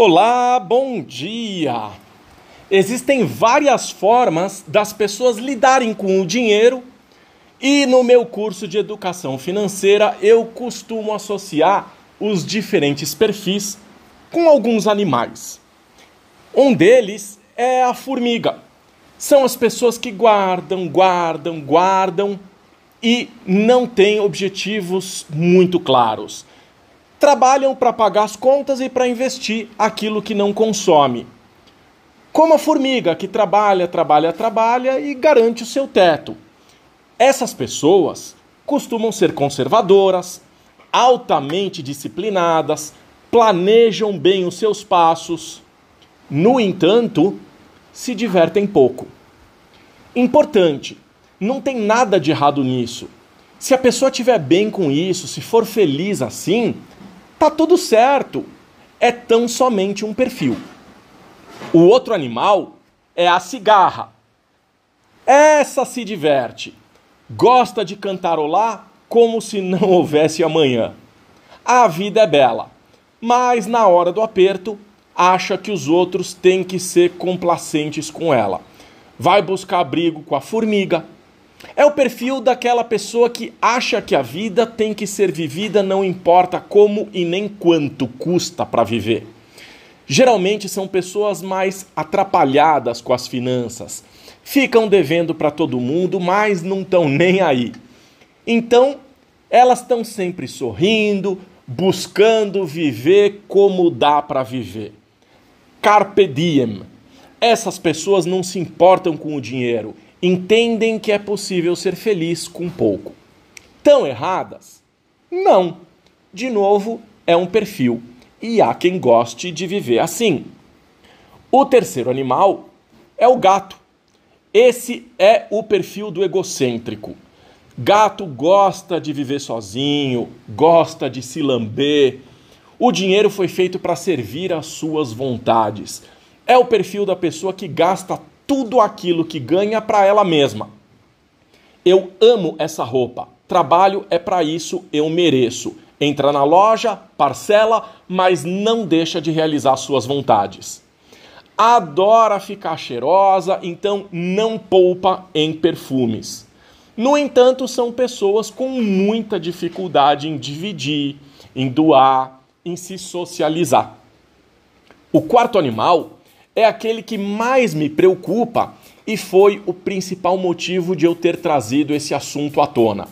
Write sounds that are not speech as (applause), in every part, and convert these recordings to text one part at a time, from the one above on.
Olá, bom dia! Existem várias formas das pessoas lidarem com o dinheiro e no meu curso de educação financeira eu costumo associar os diferentes perfis com alguns animais. Um deles é a formiga. São as pessoas que guardam, guardam, guardam e não têm objetivos muito claros trabalham para pagar as contas e para investir aquilo que não consome. Como a formiga que trabalha, trabalha, trabalha e garante o seu teto. Essas pessoas costumam ser conservadoras, altamente disciplinadas, planejam bem os seus passos. No entanto, se divertem pouco. Importante, não tem nada de errado nisso. Se a pessoa estiver bem com isso, se for feliz assim, Tá tudo certo. É tão somente um perfil. O outro animal é a cigarra. Essa se diverte. Gosta de cantarolar como se não (laughs) houvesse amanhã. A vida é bela, mas na hora do aperto acha que os outros têm que ser complacentes com ela. Vai buscar abrigo com a formiga, é o perfil daquela pessoa que acha que a vida tem que ser vivida não importa como e nem quanto custa para viver. Geralmente são pessoas mais atrapalhadas com as finanças. Ficam devendo para todo mundo, mas não estão nem aí. Então, elas estão sempre sorrindo, buscando viver como dá para viver. Carpe diem. Essas pessoas não se importam com o dinheiro entendem que é possível ser feliz com pouco. Tão erradas? Não. De novo, é um perfil e há quem goste de viver assim. O terceiro animal é o gato. Esse é o perfil do egocêntrico. Gato gosta de viver sozinho, gosta de se lamber. O dinheiro foi feito para servir às suas vontades. É o perfil da pessoa que gasta tudo aquilo que ganha para ela mesma. Eu amo essa roupa. Trabalho é para isso, eu mereço. Entra na loja, parcela, mas não deixa de realizar suas vontades. Adora ficar cheirosa, então não poupa em perfumes. No entanto, são pessoas com muita dificuldade em dividir, em doar, em se socializar. O quarto animal é aquele que mais me preocupa e foi o principal motivo de eu ter trazido esse assunto à tona,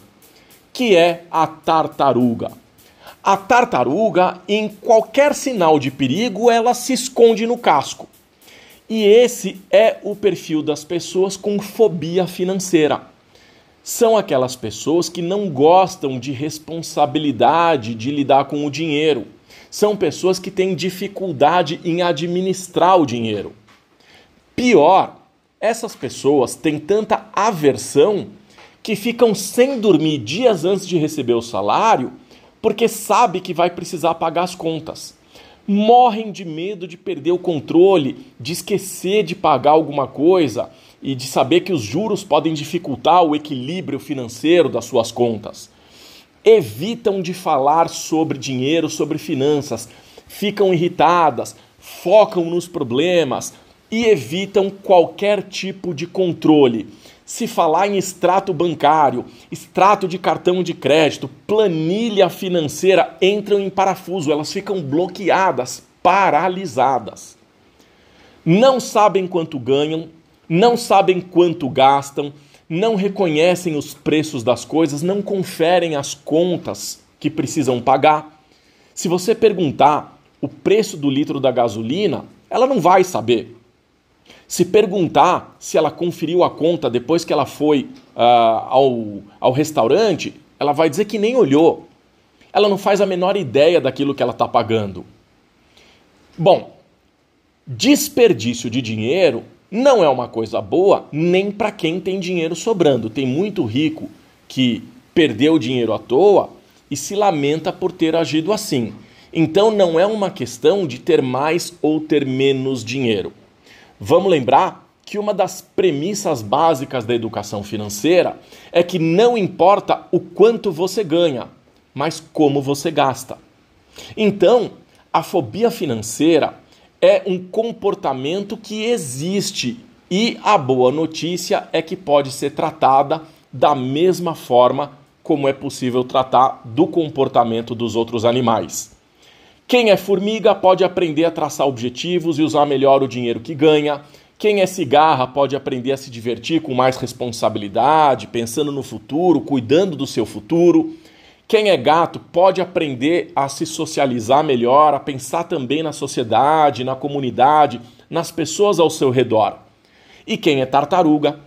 que é a tartaruga. A tartaruga, em qualquer sinal de perigo, ela se esconde no casco. E esse é o perfil das pessoas com fobia financeira. São aquelas pessoas que não gostam de responsabilidade de lidar com o dinheiro são pessoas que têm dificuldade em administrar o dinheiro. Pior, essas pessoas têm tanta aversão que ficam sem dormir dias antes de receber o salário porque sabe que vai precisar pagar as contas. Morrem de medo de perder o controle, de esquecer de pagar alguma coisa e de saber que os juros podem dificultar o equilíbrio financeiro das suas contas evitam de falar sobre dinheiro, sobre finanças, ficam irritadas, focam nos problemas e evitam qualquer tipo de controle. Se falar em extrato bancário, extrato de cartão de crédito, planilha financeira, entram em parafuso, elas ficam bloqueadas, paralisadas. Não sabem quanto ganham, não sabem quanto gastam, não reconhecem os preços das coisas, não conferem as contas que precisam pagar. Se você perguntar o preço do litro da gasolina, ela não vai saber. Se perguntar se ela conferiu a conta depois que ela foi uh, ao, ao restaurante, ela vai dizer que nem olhou. Ela não faz a menor ideia daquilo que ela está pagando. Bom, desperdício de dinheiro não é uma coisa boa nem para quem tem dinheiro sobrando. Tem muito rico que perdeu dinheiro à toa e se lamenta por ter agido assim. Então não é uma questão de ter mais ou ter menos dinheiro. Vamos lembrar que uma das premissas básicas da educação financeira é que não importa o quanto você ganha, mas como você gasta. Então, a fobia financeira é um comportamento que existe e a boa notícia é que pode ser tratada da mesma forma como é possível tratar do comportamento dos outros animais. Quem é formiga pode aprender a traçar objetivos e usar melhor o dinheiro que ganha. Quem é cigarra pode aprender a se divertir com mais responsabilidade, pensando no futuro, cuidando do seu futuro. Quem é gato pode aprender a se socializar melhor, a pensar também na sociedade, na comunidade, nas pessoas ao seu redor. E quem é tartaruga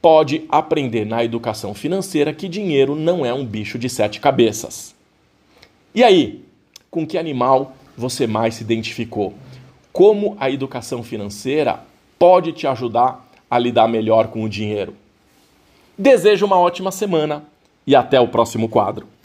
pode aprender na educação financeira que dinheiro não é um bicho de sete cabeças. E aí, com que animal você mais se identificou? Como a educação financeira pode te ajudar a lidar melhor com o dinheiro? Desejo uma ótima semana e até o próximo quadro.